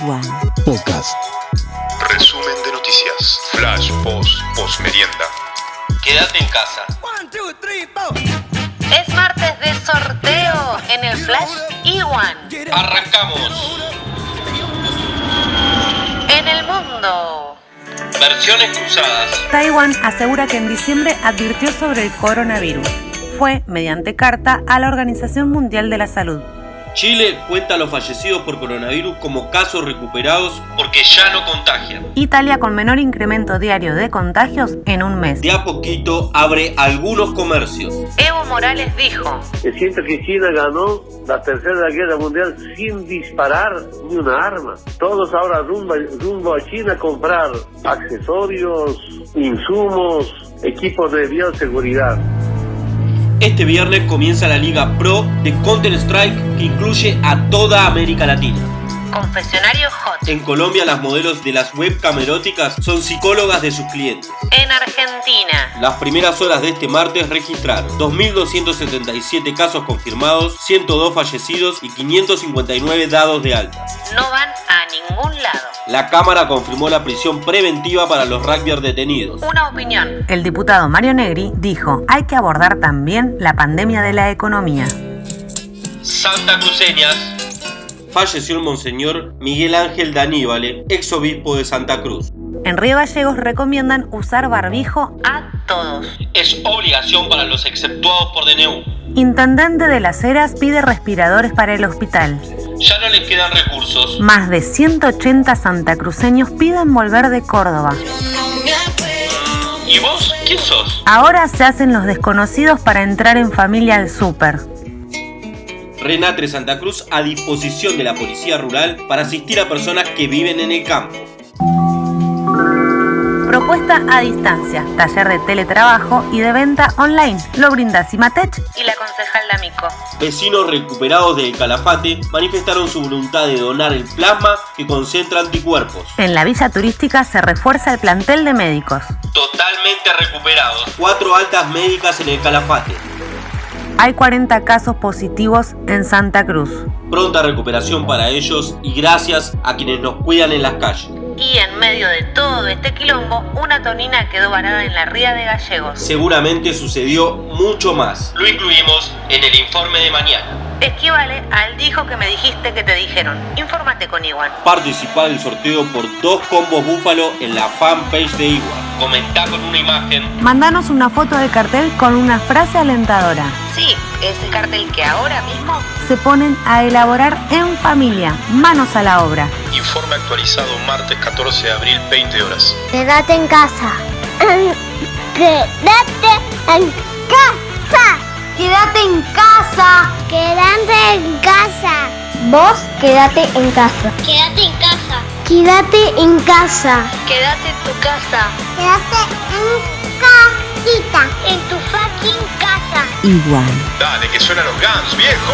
Igual. Podcast. Resumen de noticias. Flash, post, post merienda. Quédate en casa. Es martes de sorteo en el Flash Iwan. Arrancamos. En el mundo. Versiones cruzadas. Taiwán asegura que en diciembre advirtió sobre el coronavirus. Fue mediante carta a la Organización Mundial de la Salud. Chile cuenta a los fallecidos por coronavirus como casos recuperados porque ya no contagian. Italia con menor incremento diario de contagios en un mes. De a poquito abre algunos comercios. Evo Morales dijo. Siento que China ganó la tercera guerra mundial sin disparar ni una arma. Todos ahora rumbo, rumbo a China a comprar accesorios, insumos, equipos de bioseguridad. Este viernes comienza la Liga Pro de Counter-Strike que incluye a toda América Latina. Confesionario Hot. En Colombia las modelos de las webcam eróticas son psicólogas de sus clientes. En Argentina. Las primeras horas de este martes registraron 2.277 casos confirmados, 102 fallecidos y 559 dados de alta. No van a ningún lado. La Cámara confirmó la prisión preventiva para los rugbyers detenidos. Una opinión. El diputado Mario Negri dijo, hay que abordar también la pandemia de la economía. Santa Cruceñas. Falleció el monseñor Miguel Ángel Daníbale, ex obispo de Santa Cruz. En Río Gallegos recomiendan usar barbijo. A todos. Es obligación para los exceptuados por DNU. Intendente de las Heras pide respiradores para el hospital. Ya no les quedan recursos. Más de 180 santacruceños piden volver de Córdoba. ¿Y vos quién sos? Ahora se hacen los desconocidos para entrar en familia al súper. Renatre Santa Cruz a disposición de la Policía Rural para asistir a personas que viven en el campo. Propuesta a distancia, taller de teletrabajo y de venta online. Lo brinda Cimatech Y la concejal D'Amico. Vecinos recuperados del Calafate manifestaron su voluntad de donar el plasma que concentra anticuerpos. En la villa turística se refuerza el plantel de médicos. Totalmente recuperados. Cuatro altas médicas en el Calafate. Hay 40 casos positivos en Santa Cruz. Pronta recuperación para ellos y gracias a quienes nos cuidan en las calles. Y en medio de todo este quilombo, una tonina quedó varada en la ría de Gallegos. Seguramente sucedió mucho más. Lo incluimos en el informe de mañana. Equivale al dijo que me dijiste que te dijeron. Infórmate con Iwan. Participar del sorteo por dos combos búfalo en la fanpage de Igual. Comentá con una imagen. Mandanos una foto del cartel con una frase alentadora. Sí, ese cartel que ahora mismo Se ponen a elaborar en familia. Manos a la obra. Informe actualizado martes 14 de abril, 20 horas. Quédate en casa. Quédate en casa. Quédate en casa. Quédate en casa. Vos quédate en casa. Quédate en casa. Quédate en casa. quédate en tu casa. Quédate en casita. En tu fucking casa. Igual. Dale, que suenan los Guns, viejo.